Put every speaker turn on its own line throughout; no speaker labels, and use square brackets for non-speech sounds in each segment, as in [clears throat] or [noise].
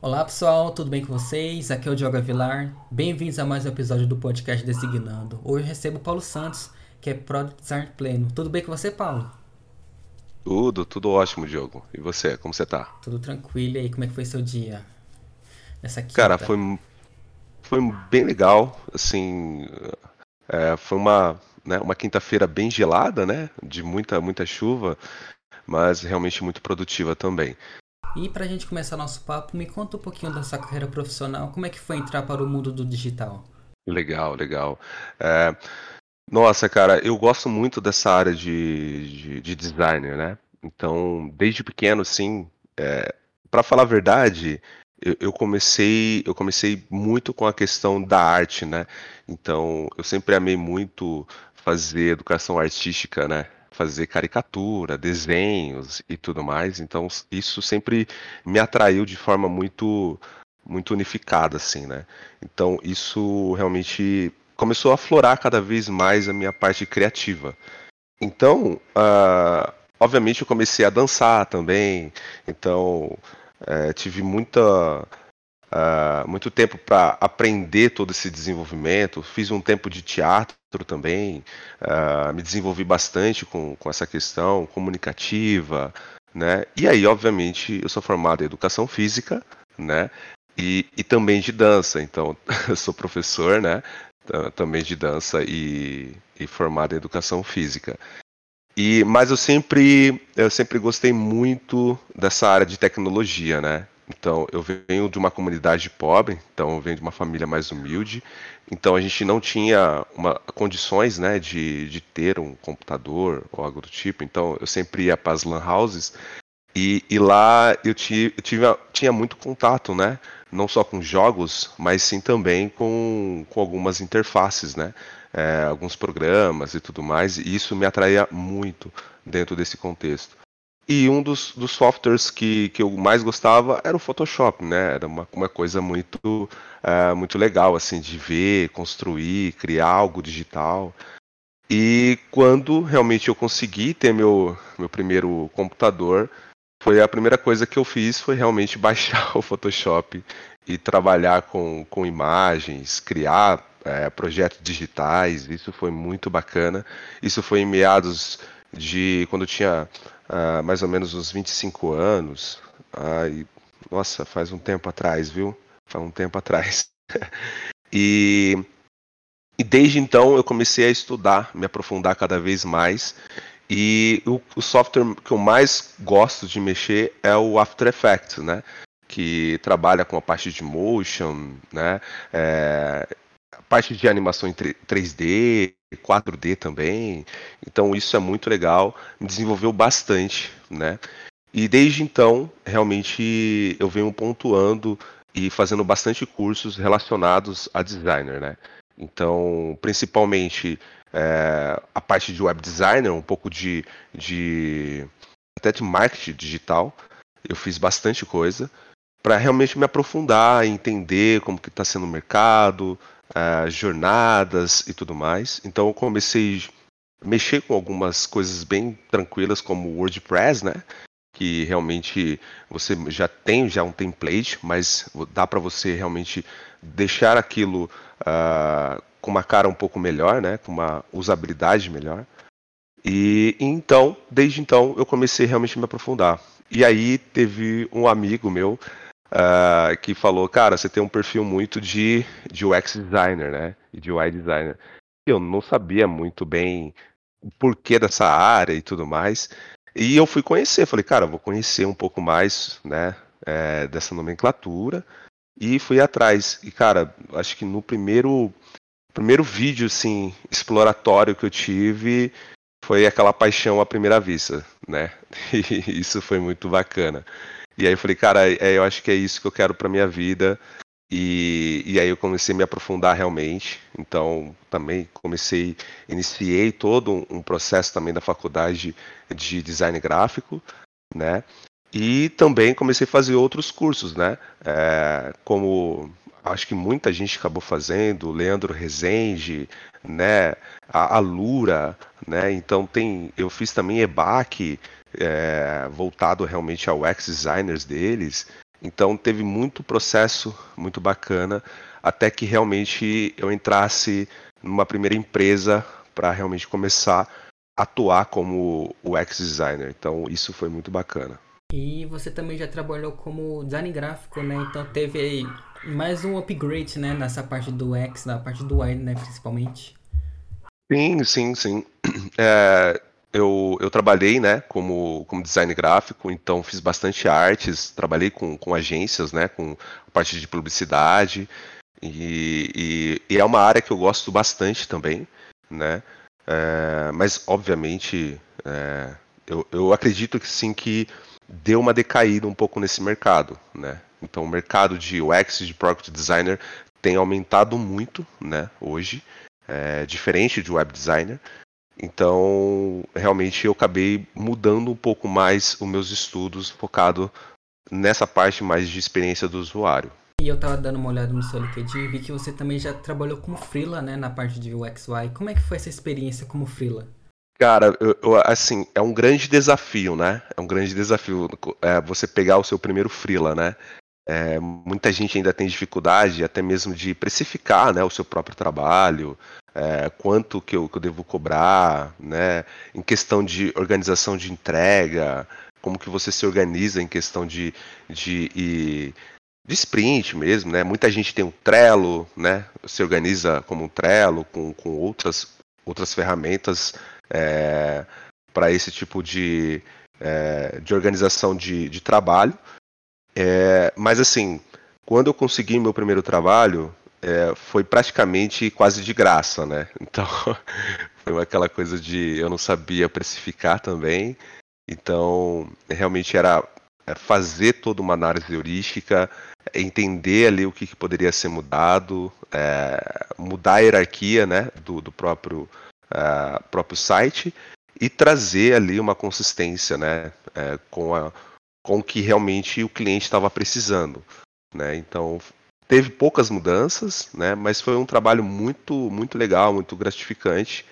Olá pessoal, tudo bem com vocês? Aqui é o Diogo Vilar. Bem-vindos a mais um episódio do podcast Designando. Hoje eu recebo o Paulo Santos, que é Product Design Pleno. Tudo bem com você, Paulo?
Tudo, tudo ótimo, Diogo. E você, como você tá?
Tudo tranquilo. E aí, como é que foi seu dia?
Nessa quinta? Cara, foi, foi bem legal. Assim, é, foi uma, né, uma quinta-feira bem gelada, né? De muita, muita chuva, mas realmente muito produtiva também.
E para a gente começar nosso papo, me conta um pouquinho da sua carreira profissional. Como é que foi entrar para o mundo do digital?
Legal, legal. É, nossa, cara, eu gosto muito dessa área de, de, de designer, né? Então, desde pequeno, sim, é, para falar a verdade, eu, eu, comecei eu comecei muito com a questão da arte, né? Então, eu sempre amei muito fazer educação artística, né? Fazer caricatura, desenhos e tudo mais. Então isso sempre me atraiu de forma muito muito unificada assim, né? Então isso realmente começou a aflorar cada vez mais a minha parte criativa. Então, uh, obviamente eu comecei a dançar também. Então uh, tive muita uh, muito tempo para aprender todo esse desenvolvimento. Fiz um tempo de teatro também, uh, me desenvolvi bastante com, com essa questão comunicativa, né? E aí, obviamente, eu sou formado em educação física, né? E, e também de dança. Então, [laughs] eu sou professor, né? Também de dança e, e formado em educação física. E, mas eu sempre, eu sempre gostei muito dessa área de tecnologia, né? Então, eu venho de uma comunidade pobre, então eu venho de uma família mais humilde. Então, a gente não tinha uma, condições né, de, de ter um computador ou algo do tipo. Então, eu sempre ia para as lan houses e, e lá eu, tive, eu tive, tinha muito contato, né? Não só com jogos, mas sim também com, com algumas interfaces, né? É, alguns programas e tudo mais. E isso me atraía muito dentro desse contexto. E um dos, dos softwares que, que eu mais gostava era o Photoshop, né? Era uma, uma coisa muito, uh, muito legal, assim, de ver, construir, criar algo digital. E quando realmente eu consegui ter meu, meu primeiro computador, foi a primeira coisa que eu fiz foi realmente [laughs] baixar o Photoshop e trabalhar com, com imagens, criar é, projetos digitais. Isso foi muito bacana. Isso foi em meados de quando eu tinha mais ou menos uns 25 anos. Uh, nossa, faz um tempo atrás, viu? Faz um tempo atrás. [laughs] e, e desde então eu comecei a estudar, me aprofundar cada vez mais. E o, o, software que eu mais gosto de mexer é o After Effects, né? Que trabalha com a parte de motion, né? É, a parte de animação em 3D, 4D também. Então isso é muito legal, me desenvolveu bastante, né? E desde então, realmente eu venho pontuando e fazendo bastante cursos relacionados a designer, né? Então, principalmente é, a parte de web designer, um pouco de, de até de marketing digital. Eu fiz bastante coisa para realmente me aprofundar, entender como que está sendo o mercado, uh, jornadas e tudo mais. Então eu comecei a mexer com algumas coisas bem tranquilas como WordPress, né? Que realmente você já tem já um template, mas dá para você realmente deixar aquilo uh, com uma cara um pouco melhor, né? Com uma usabilidade melhor. E então, desde então, eu comecei realmente a me aprofundar. E aí teve um amigo meu uh, que falou, cara, você tem um perfil muito de, de UX designer, né? E de UI designer. Eu não sabia muito bem o porquê dessa área e tudo mais. E eu fui conhecer, falei, cara, vou conhecer um pouco mais, né, é, dessa nomenclatura. E fui atrás. E, cara, acho que no primeiro, primeiro vídeo, assim, exploratório que eu tive, foi aquela paixão à primeira vista, né? [laughs] E isso foi muito bacana. E aí eu falei, cara, é, eu acho que é isso que eu quero para minha vida. E, e aí eu comecei a me aprofundar realmente. Então, também comecei, iniciei todo um, um processo também da faculdade de design gráfico, né? E também comecei a fazer outros cursos, né? É, como acho que muita gente acabou fazendo, Leandro Rezende, né? A, a Lura, né? Então tem, eu fiz também EBAC, é, voltado realmente ao UX designers deles. Então teve muito processo, muito bacana, até que realmente eu entrasse numa primeira empresa para realmente começar a atuar como UX designer. Então isso foi muito bacana.
E você também já trabalhou como design gráfico, né? Então teve mais um upgrade, né, nessa parte do UX, na parte do UI, né, principalmente.
Sim, sim, sim. [clears throat] É, eu, eu trabalhei, né, como, como design gráfico, então fiz bastante artes, trabalhei com, com agências, né, com a parte de publicidade, e, e, e é uma área que eu gosto bastante também, né, é, mas obviamente é, eu, eu acredito que sim que deu uma decaída um pouco nesse mercado, né, então o mercado de UX, de Product Designer tem aumentado muito, né, hoje, é, diferente de web designer, então, realmente eu acabei mudando um pouco mais os meus estudos focado nessa parte mais de experiência do usuário.
E eu tava dando uma olhada no seu LinkedIn e vi que você também já trabalhou como freela, né, na parte de UX/UI. Como é que foi essa experiência como freela?
Cara, eu, eu, assim, é um grande desafio, né? É um grande desafio é, você pegar o seu primeiro freela, né? É, muita gente ainda tem dificuldade até mesmo de precificar né, o seu próprio trabalho, é, quanto que eu, que eu, devo cobrar, né? Em questão de organização de entrega, como que você se organiza em questão de, de, de, de sprint mesmo, né? Muita gente tem um Trello, né? Se organiza como um Trello, com, com outras, outras ferramentas é, para esse tipo de, é, de organização de, de trabalho. É, mas assim, quando eu consegui meu primeiro trabalho, é, foi praticamente quase de graça, né? [laughs] Então foi aquela coisa de eu não sabia precificar também, então realmente era é, fazer toda uma análise heurística, entender ali o que, que poderia ser mudado, é, mudar a hierarquia né, do, do próprio, uh, próprio site e trazer ali uma consistência né, é, com, a, com o que realmente o cliente estava precisando. Né? Então teve poucas mudanças, né? Mas foi um trabalho muito, muito legal, muito gratificante.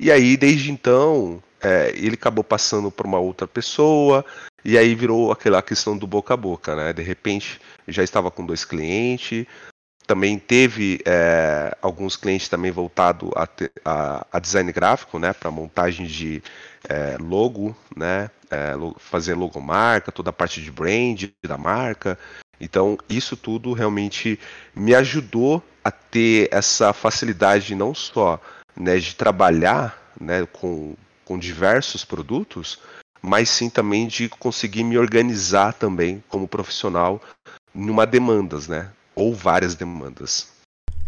E aí, desde então, é, ele acabou passando para uma outra pessoa, e aí virou aquela questão do boca a boca, né? De repente, já estava com dois clientes, também teve é, alguns clientes também voltado a, a, a design gráfico, né? Para montagem de é, logo, né? É, fazer logomarca, toda a parte de brand da marca. Então, isso tudo realmente me ajudou a ter essa facilidade não só né, de trabalhar né, com, com diversos produtos, mas sim também de conseguir me organizar também como profissional numa demandas, né? Ou várias demandas.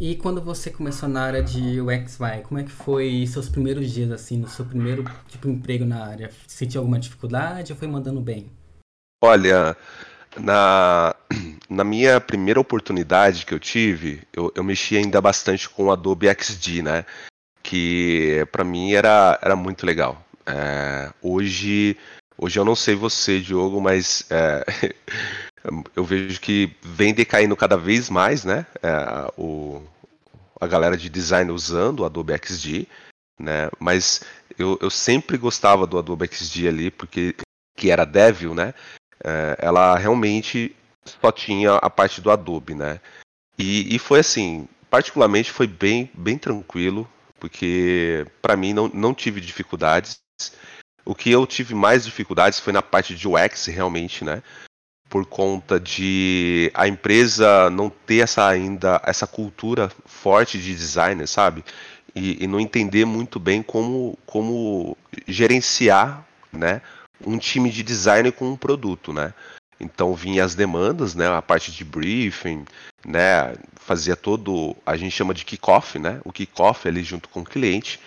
E quando você começou na área de UX UI, como é que foi seus primeiros dias assim, no seu primeiro tipo emprego na área? Sentiu alguma dificuldade ou foi mandando bem?
Olha, na, na minha primeira oportunidade que eu tive, eu, eu mexi ainda bastante com o Adobe XD, né? Que para mim era, era muito legal. É, hoje, hoje eu não sei você, Diogo, mas é, [laughs] eu vejo que vem decaindo cada vez mais, né? É, o, a galera de design usando o Adobe XD, né? Mas eu, eu sempre gostava do Adobe XD ali, porque que era Devil, né? é, ela realmente só tinha a parte do Adobe, né? E, e foi assim, particularmente foi bem, bem tranquilo, porque para mim não, não tive dificuldades. O que eu tive mais dificuldades foi na parte de UX, realmente, né? Por conta de a empresa não ter essa ainda essa cultura forte de designer, sabe? E, e não entender muito bem como, como gerenciar, né? um time de design com um produto, né? Então vinha as demandas, né? A parte de briefing, né? Fazia todo, a gente chama de kickoff, né? O kickoff ali junto com o cliente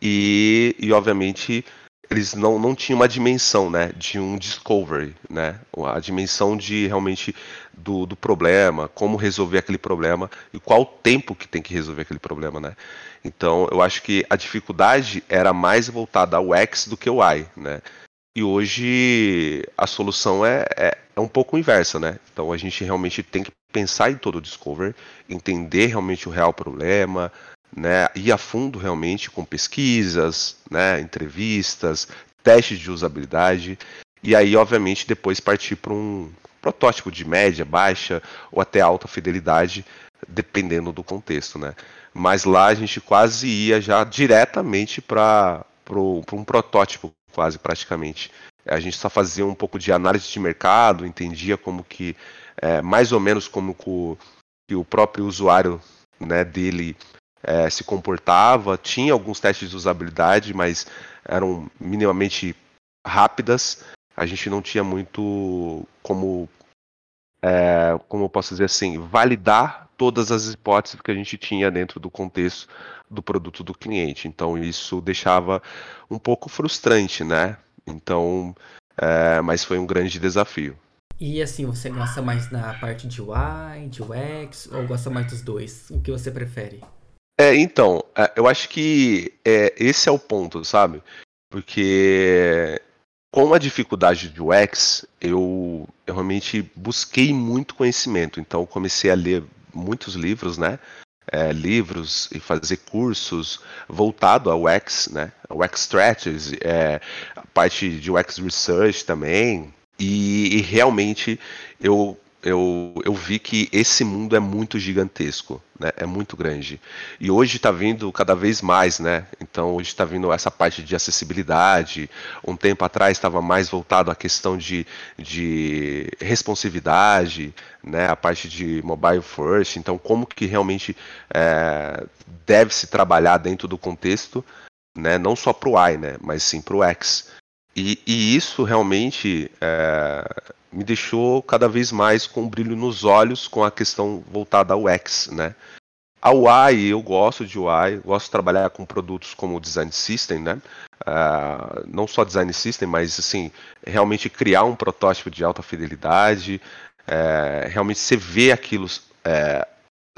e, e obviamente eles não, não tinham uma dimensão, né? De um discovery, né? A dimensão de realmente do, do problema, como resolver aquele problema e qual o tempo que tem que resolver aquele problema, né? Então eu acho que a dificuldade era mais voltada ao X do que ao Y, né? E hoje a solução é, é, é, um pouco inversa, né? Então a gente realmente tem que pensar em todo o discover, entender realmente o real problema, né? Ir a fundo realmente com pesquisas, né? Entrevistas, testes de usabilidade e aí obviamente depois partir para um protótipo de média, baixa ou até alta fidelidade, dependendo do contexto, né? Mas lá a gente quase ia já diretamente para um protótipo, quase praticamente. A gente só fazia um pouco de análise de mercado, entendia como que, é, mais ou menos como que o próprio usuário né, dele é, se comportava. Tinha alguns testes de usabilidade, mas eram minimamente rápidas. A gente não tinha muito como, é, como eu posso dizer assim, validar todas as hipóteses que a gente tinha dentro do contexto do produto do cliente. Então isso deixava um pouco frustrante, né? Então, é, mas foi um grande desafio.
E assim, você gosta mais da parte de UI, de UX, ou gosta mais dos dois? O que você prefere?
É, então, é, eu acho que é, esse é o ponto, sabe? Porque com a dificuldade de UX, eu, eu realmente busquei muito conhecimento. Então, comecei a ler muitos livros, né? É, livros e fazer cursos voltado ao UX, né? UX Strategy, é, a parte de UX Research também. E, e realmente eu eu, eu vi que esse mundo é muito gigantesco, né? É muito grande. E hoje está vindo cada vez mais, né? Então hoje está vindo essa parte de acessibilidade. Um tempo atrás estava mais voltado à questão de, de responsividade, né? A parte de mobile first. Então como que realmente é, deve se trabalhar dentro do contexto, né? Não só para o I, né? Mas sim para o X. E, e, isso realmente é, me deixou cada vez mais com um brilho nos olhos com a questão voltada ao X, né? A UI, eu gosto de UI, gosto de trabalhar com produtos como Design System, né? Uh, não só Design System, mas assim, realmente criar um protótipo de alta fidelidade, é, realmente você vê aquilo é,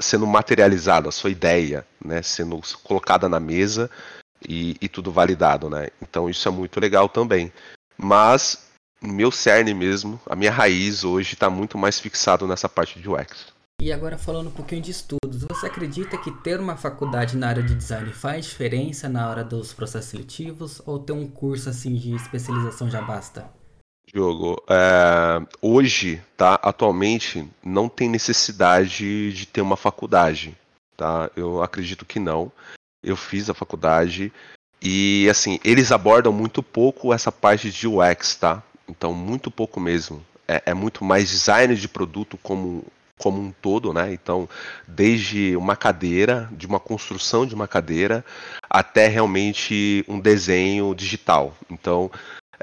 sendo materializado, a sua ideia, né? Sendo colocada na mesa e, e tudo validado, né? Então isso é muito legal também. Mas meu cerne mesmo, a minha raiz hoje está muito mais fixado nessa parte de UX.
E agora falando um pouquinho de estudos, você acredita que ter uma faculdade na área de design faz diferença na hora dos processos seletivos ou ter um curso assim de especialização já basta?
Diogo, é, hoje, tá, atualmente, não tem necessidade de ter uma faculdade, tá? Eu acredito que não. Eu fiz a faculdade e, assim, eles abordam muito pouco essa parte de UX, tá? Então, muito pouco mesmo. É, é muito mais design de produto como, como um todo, né? Então, desde uma cadeira, de uma construção de uma cadeira, até realmente um desenho digital. Então,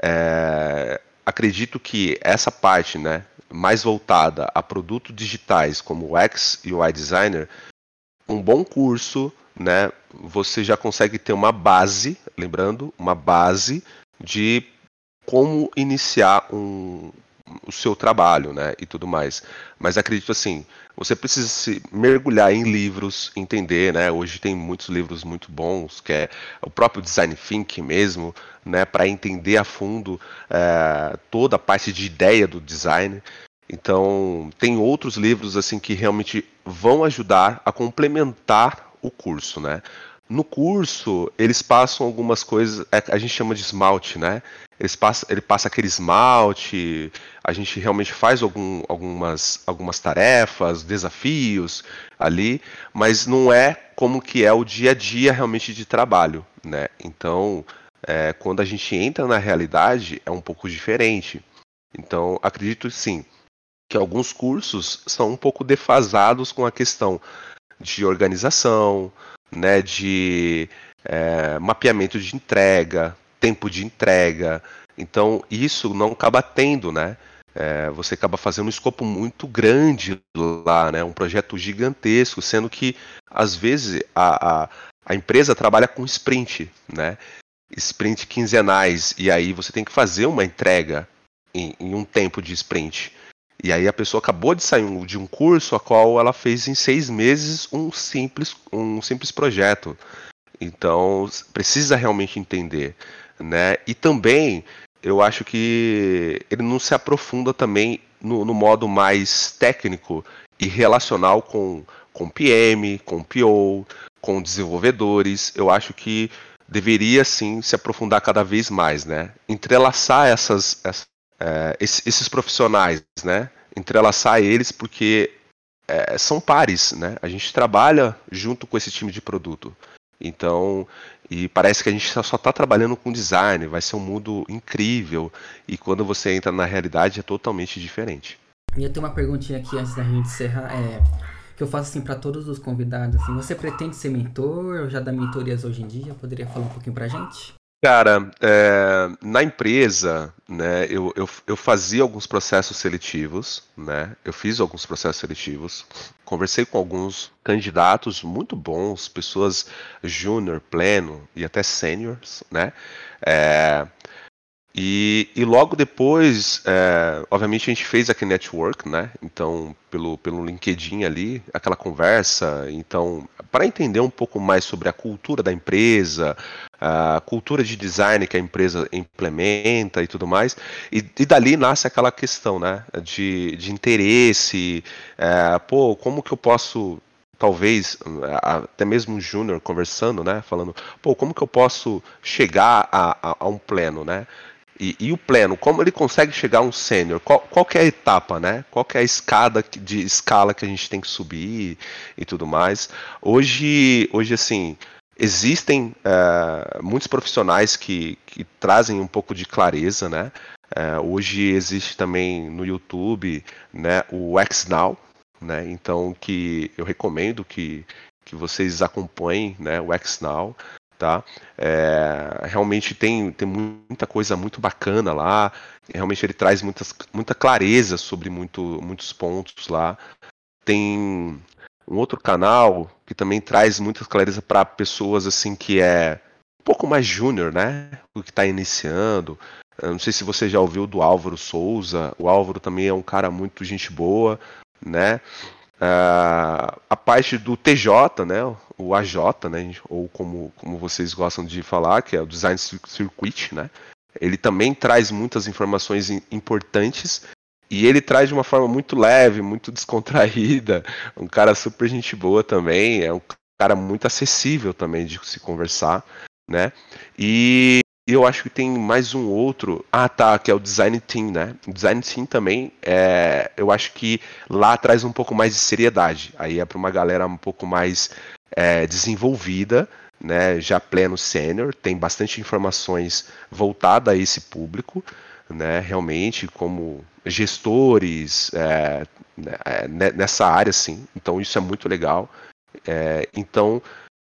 é, acredito que essa parte, né, mais voltada a produtos digitais como o X e o Designer, um bom curso, né, você já consegue ter uma base, lembrando, uma base de como iniciar um, o seu trabalho, né, e tudo mais. Mas acredito assim, você precisa se mergulhar em livros, entender, né? Hoje tem muitos livros muito bons, que é o próprio design thinking mesmo, né, para entender a fundo é, toda a parte de ideia do design. Então, tem outros livros assim que realmente vão ajudar a complementar o curso, né? No curso, eles passam algumas coisas, é, a gente chama de esmalte, né? Eles passam, ele passa aquele esmalte, a gente realmente faz algum, algumas, algumas tarefas, desafios ali, mas não é como que é o dia a dia realmente de trabalho, né? Então, é, quando a gente entra na realidade, é um pouco diferente. Então, acredito sim que alguns cursos são um pouco defasados com a questão de organização, né, de é, mapeamento de entrega, tempo de entrega. Então, isso não acaba tendo, né? É, você acaba fazendo um escopo muito grande lá, né? Um projeto gigantesco, sendo que às vezes a, a, a empresa trabalha com sprint, né? Sprint quinzenais e aí você tem que fazer uma entrega em, em um tempo de sprint. E aí a pessoa acabou de sair de um curso a qual ela fez em seis meses um simples, um simples projeto. Então precisa realmente entender, né? E também eu acho que ele não se aprofunda também no, no modo mais técnico e relacional com com PM, com PO, com desenvolvedores. Eu acho que deveria sim se aprofundar cada vez mais, né? Entrelaçar essas, essas é, esses, esses, profissionais, né? entrelaçar eles porque é, são pares, né? A gente trabalha junto com esse time de produto. Então, e parece que a gente só está trabalhando com design, vai ser um mundo incrível. E quando você entra na realidade é totalmente diferente.
E eu tenho uma perguntinha aqui antes da gente encerrar. É, que eu faço assim para todos os convidados. Assim, você pretende ser mentor já dá mentorias hoje em dia? Poderia falar um pouquinho pra gente?
Cara, é, na empresa, né, eu, eu, eu, fazia alguns processos seletivos, né? Eu fiz alguns processos seletivos, conversei com alguns candidatos muito bons, pessoas júnior, pleno e até seniors, né? É, e, e, logo depois, é, obviamente a gente fez aquele network, né? Então, pelo, pelo LinkedIn ali, aquela conversa. Então, para entender um pouco mais sobre a cultura da empresa, a cultura de design que a empresa implementa e tudo mais. E, e dali nasce aquela questão, né? De, de interesse. É, pô, como que eu posso talvez até mesmo um júnior conversando, né, falando, pô, como que eu posso chegar a, a, a um pleno, né? E, e, o pleno, como ele consegue chegar a um sênior? Qual, qual é a etapa, né? Qual é a escada de escala que a gente tem que subir e tudo mais? Hoje, hoje assim, existem uh, muitos profissionais que, que trazem um pouco de clareza, né? Uh, hoje existe também no YouTube, né, o XNow, né? Então que eu recomendo que, que vocês acompanhem, né, o XNow tá? É, realmente tem, tem muita coisa muito bacana lá. Realmente ele traz muitas, muita clareza sobre muito, muitos pontos lá. Tem um outro canal que também traz muita clareza para pessoas assim que é um pouco mais júnior, né? O que está iniciando. Eu não sei se você já ouviu do Álvaro Souza. O Álvaro também é um cara muito gente boa, né? Uh, a parte do TJ, né, o AJ, né, ou como, como vocês gostam de falar, que é o Design Circuit, né, ele também traz muitas informações importantes e ele traz de uma forma muito leve, muito [laughs] descontraída, um cara super gente boa também, é um cara muito acessível também de se conversar, né, e eu acho que tem mais um outro. Ah, tá, que é o Design Team, né? O Design Team também, é, eu acho que lá traz um pouco mais de seriedade. Aí é para uma galera um pouco mais é, desenvolvida, né? Já pleno sênior, tem bastante informações voltadas a esse público, né? Realmente, como gestores é, né, é nessa área, sim. Então isso é muito legal. É, então,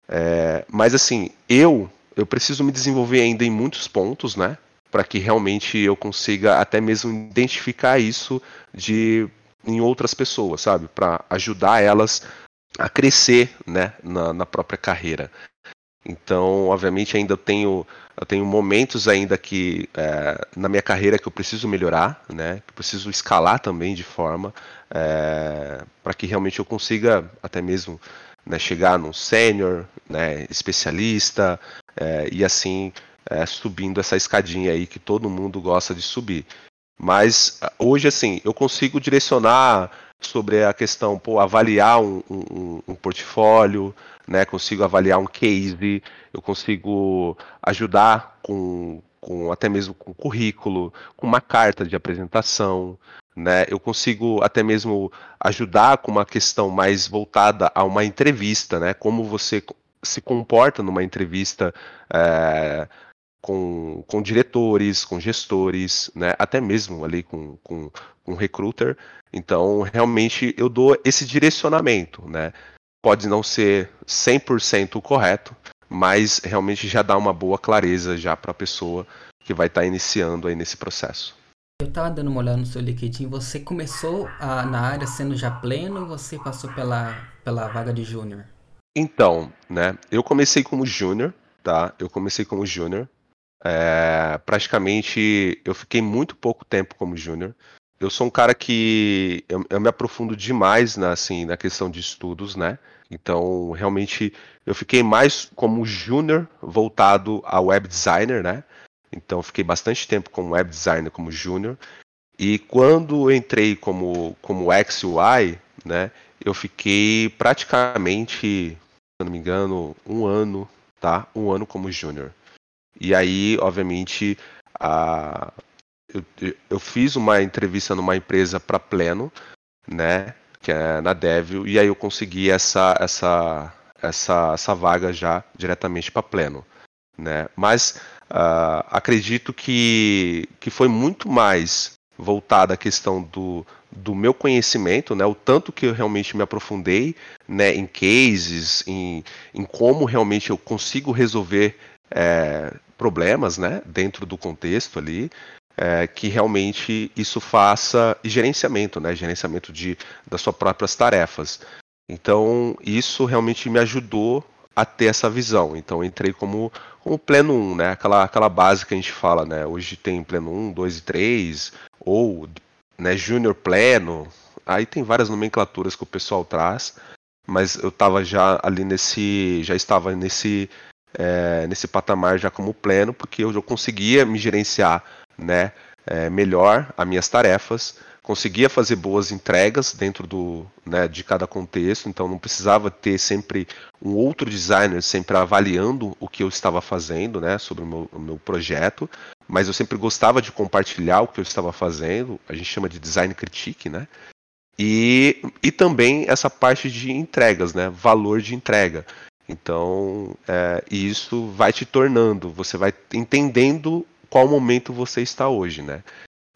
é, mas assim, eu eu preciso me desenvolver ainda em muitos pontos, né? Para que realmente eu consiga até mesmo identificar isso de em outras pessoas, sabe? Para ajudar elas a crescer, né? Na, na própria carreira. Então, obviamente, ainda tenho, tenho momentos ainda que é, na minha carreira que eu preciso melhorar, né? Que eu preciso escalar também de forma é, para que realmente eu consiga até mesmo né, chegar num sênior, né, especialista, é, e assim é, subindo essa escadinha aí que todo mundo gosta de subir. Mas hoje, assim, eu consigo direcionar sobre a questão, pô, avaliar um, um, um portfólio, né, consigo avaliar um case, eu consigo ajudar com, com até mesmo com currículo, com uma carta de apresentação, né? Eu consigo até mesmo ajudar com uma questão mais voltada a uma entrevista, né? Como você se comporta numa entrevista é, com, com diretores, com gestores, né? Até mesmo ali com, com, com recruiter. Então, realmente, eu dou esse direcionamento, né? Pode não ser 100% correto, mas realmente já dá uma boa clareza já para a pessoa que vai estar tá iniciando aí nesse processo.
Eu tava dando uma olhada no seu LinkedIn. Você começou a, na área sendo já pleno ou você passou pela, pela vaga de júnior?
Então, né? Eu comecei como júnior, tá? Eu comecei como júnior. É, praticamente eu fiquei muito pouco tempo como júnior. Eu sou um cara que eu, eu, me aprofundo demais na, assim, na questão de estudos, né? Então, realmente, eu fiquei mais como júnior voltado a web designer, né? Então fiquei bastante tempo como web designer, como júnior. E quando entrei como como XUI, né, eu fiquei praticamente, se não me engano, um ano, tá? Um ano como júnior. E aí, obviamente, a eu, eu fiz uma entrevista numa empresa para Pleno, né? Que é na Devil, e aí eu consegui essa, essa, essa, essa vaga já diretamente para Pleno, né? Mas uh, acredito que, que foi muito mais voltada à questão do, do meu conhecimento, né, o tanto que eu realmente me aprofundei né, em cases, em, em como realmente eu consigo resolver é, problemas né, dentro do contexto ali, é, que realmente isso faça gerenciamento, né, gerenciamento de, das suas próprias tarefas. Então, isso realmente me ajudou a ter essa visão. Então, entrei como, como pleno 1, né, aquela, aquela base que a gente fala, né, hoje tem pleno 1, 2 e 3, ou né, júnior pleno, aí tem várias nomenclaturas que o pessoal traz, mas eu estava já ali nesse, já estava nesse é, nesse patamar já como pleno, porque eu já conseguia me gerenciar, né, é, melhor as minhas tarefas, conseguia fazer boas entregas dentro do, né, de cada contexto, então não precisava ter sempre um outro designer sempre avaliando o que eu estava fazendo, né, sobre o meu, o meu projeto, mas eu sempre gostava de compartilhar o que eu estava fazendo, a gente chama de design critique, né? E, e também essa parte de entregas, né? Valor de entrega. Então, é, isso vai te tornando, você vai entendendo qual momento você está hoje, né?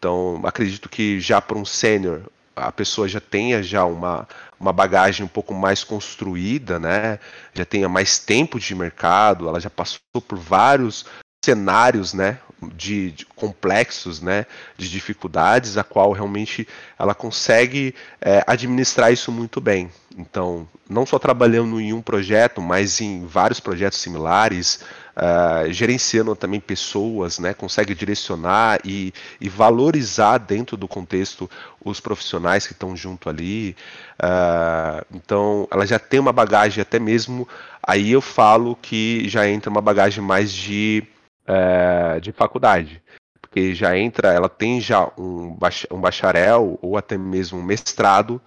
Então, acredito que já para um sênior, a pessoa já tenha já uma, uma bagagem um pouco mais construída, né? Já tenha mais tempo de mercado, ela já passou por vários cenários, né, de, de, complexos, né, de dificuldades, a qual realmente ela consegue é, administrar isso muito bem. Então, não só trabalhando em um projeto, mas em vários projetos similares, uh, gerenciando também pessoas, né, consegue direcionar e, e, valorizar dentro do contexto os profissionais que estão junto ali. Uh, então, ela já tem uma bagagem até mesmo. Aí eu falo que já entra uma bagagem mais de é, de faculdade. Porque já entra, ela tem já um, um bacharel ou até mesmo um mestrado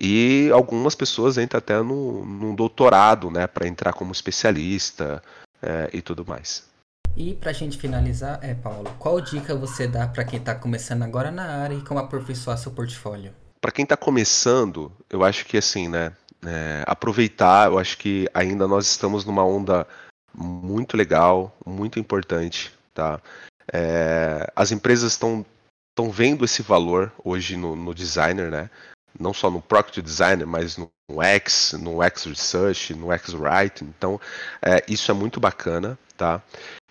e algumas pessoas entram até no, num doutorado, né, para entrar como especialista é, e tudo mais.
E para a gente finalizar, é Paulo, qual dica você dá para quem está começando agora na área e como aperfeiçoar seu portfólio?
Para quem está começando, eu acho que assim, né, é, aproveitar, eu acho que ainda nós estamos numa onda muito legal, muito importante, tá? É, as empresas estão estão vendo esse valor hoje no, no, designer, né? Não só no product designer, mas no X, no X Research, no X Writing. Então, é, isso é muito bacana, tá?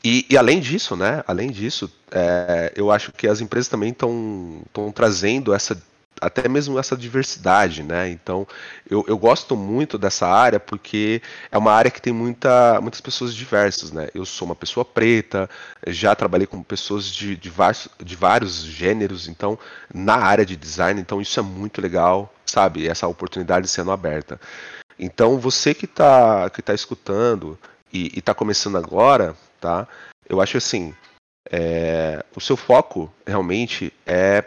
E, e, além disso, né? Além disso, é, eu acho que as empresas também estão trazendo essa até mesmo essa diversidade, né? Então, eu, eu gosto muito dessa área porque é uma área que tem muita, muitas pessoas diversas, né? Eu sou uma pessoa preta, já trabalhei com pessoas de, de, vários, de vários gêneros, então, na área de design, então isso é muito legal, sabe? Essa oportunidade sendo aberta. Então, você que está que tá escutando e está começando agora, tá? Eu acho assim, é, o seu foco realmente é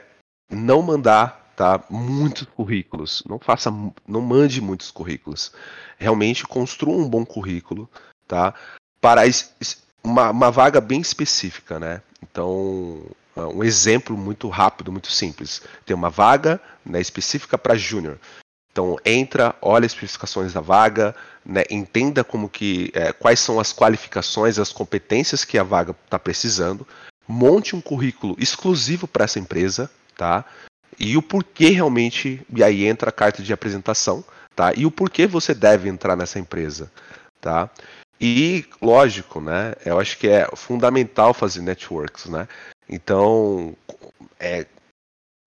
não mandar tá? Muitos currículos. Não faça, não mande muitos currículos. Realmente construa um bom currículo, tá? Para uma, uma vaga bem específica, né? Então, ah, um exemplo muito rápido, muito simples. Tem uma vaga né, específica para júnior. Então entra, olha as especificações da vaga, né, entenda como que é, quais são as qualificações, as competências que a vaga está precisando, monte um currículo exclusivo para essa empresa, tá? E o porquê realmente, e aí entra a carta de apresentação, tá? E o porquê você deve entrar nessa empresa, tá? E lógico, né? Eu acho que é fundamental fazer networks, né? Então, é,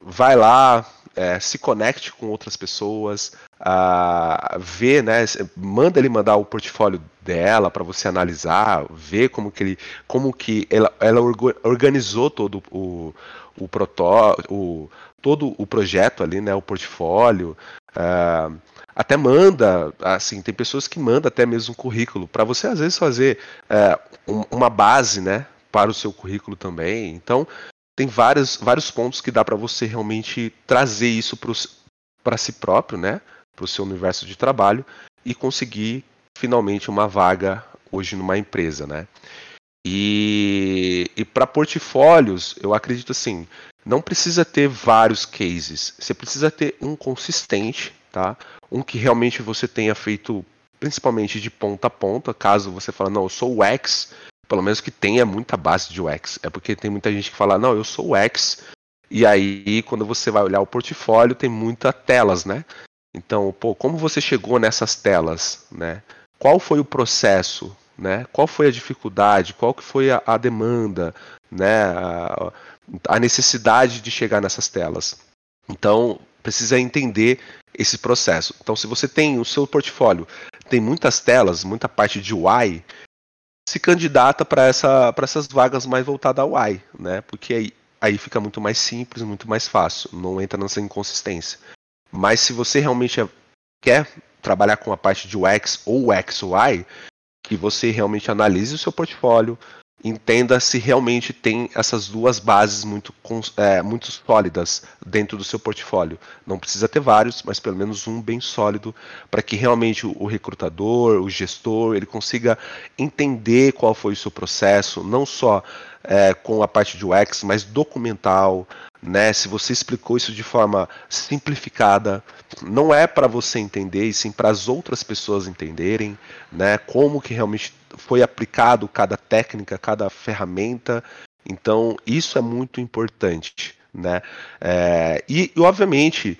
vai lá, é, se conecte com outras pessoas, uh, vê, né? Manda ele mandar o portfólio dela para você analisar, ver como que ele, como que ela, ela organizou todo o, o protótipo, todo o projeto ali, né, o portfólio, uh, até manda, assim, tem pessoas que mandam até mesmo um currículo para você às vezes fazer uh, um, uma base, né, para o seu currículo também. Então tem vários, vários pontos que dá para você realmente trazer isso para si próprio, né, para o seu universo de trabalho e conseguir finalmente uma vaga hoje numa empresa, né. E, e para portfólios, eu acredito assim, não precisa ter vários cases, você precisa ter um consistente, tá? Um que realmente você tenha feito principalmente de ponta a ponta, caso você fale, não, eu sou o X, pelo menos que tenha muita base de UX. É porque tem muita gente que fala, não, eu sou UX, e aí quando você vai olhar o portfólio tem muitas telas, né? Então, pô, como você chegou nessas telas, né? Qual foi o processo, né? Qual foi a dificuldade? Qual que foi a, a demanda, né? A, a necessidade de chegar nessas telas. Então, precisa entender esse processo. Então, se você tem o seu portfólio, tem muitas telas, muita parte de UI, se candidata para essa, essas vagas mais voltadas ao UI, né? Porque aí, aí fica muito mais simples, muito mais fácil, não entra nessa inconsistência. Mas se você realmente é, quer trabalhar com a parte de UX ou UX UI, que você realmente analise o seu portfólio, entenda se realmente tem essas duas bases muito, é, muito sólidas dentro do seu portfólio. Não precisa ter vários, mas pelo menos um bem sólido para que realmente o, o recrutador, o gestor, ele consiga entender qual foi o seu processo, não só é, com a parte de UX, mas documental, né? Se você explicou isso de forma simplificada, não é para você entender, e sim para as outras pessoas entenderem, né? Como que realmente foi aplicado cada técnica, cada ferramenta. Então, isso é muito importante, né? É, e, e, obviamente,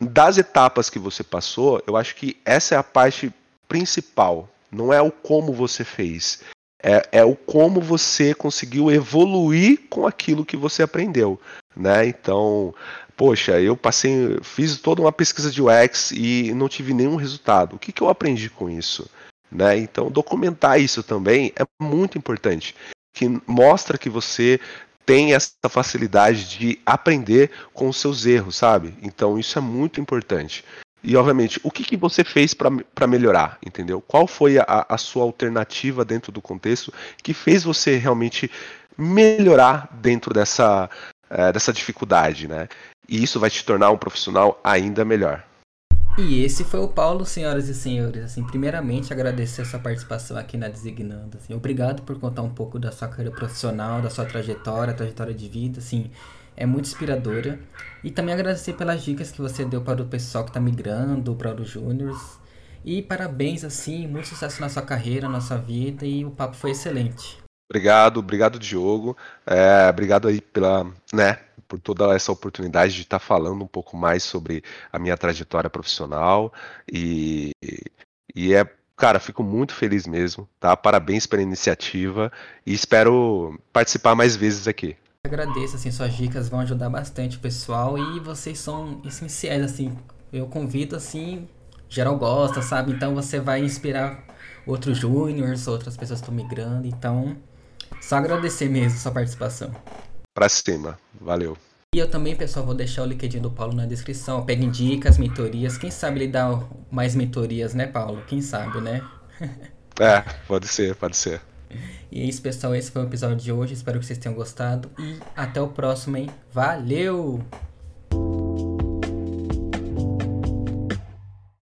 das etapas que você passou, eu acho que essa é a parte principal. Não é o como você fez, é, é o como você conseguiu evoluir com aquilo que você aprendeu né? Então, poxa, eu passei, fiz toda uma pesquisa de UX e não tive nenhum resultado. O que, que eu aprendi com isso? Né? Então, documentar isso também é muito importante, que mostra que você tem essa facilidade de aprender com os seus erros, sabe? Então, isso é muito importante. E, obviamente, o que, que você fez para melhorar, entendeu? Qual foi a, a sua alternativa dentro do contexto que fez você realmente melhorar dentro dessa, é, dessa dificuldade, né? E isso vai te tornar um profissional ainda melhor.
E esse foi o Paulo, senhoras e senhores. Assim, primeiramente agradecer a sua participação aqui na Designando. Assim, obrigado por contar um pouco da sua carreira profissional, da sua trajetória, trajetória de vida. Assim, é muito inspiradora. E também agradecer pelas dicas que você deu para o pessoal que está migrando para os júniors. E parabéns, assim, muito sucesso na sua carreira, na sua vida. E o papo foi excelente.
Obrigado, obrigado Diogo. É, obrigado aí pela, né, por toda essa oportunidade de estar falando um pouco mais sobre a minha trajetória profissional e, e é, cara, fico muito feliz mesmo, tá? Parabéns pela iniciativa e espero participar mais vezes aqui.
Agradeço, assim, suas dicas vão ajudar bastante o pessoal e vocês são essenciais, assim. Eu convido, assim, geral gosta, sabe? Então você vai inspirar outros júniors, outras pessoas estão migrando, então só agradecer mesmo sua participação.
Pra cima. Valeu.
E eu também, pessoal, vou deixar o LinkedIn do Paulo na descrição. Peguem dicas, mentorias. Quem sabe ele dá mais mentorias, né, Paulo? Quem sabe, né? [laughs]
é, pode ser, pode ser.
E é isso, pessoal. Esse foi o episódio de hoje. Espero que vocês tenham gostado. E até o próximo, hein? Valeu!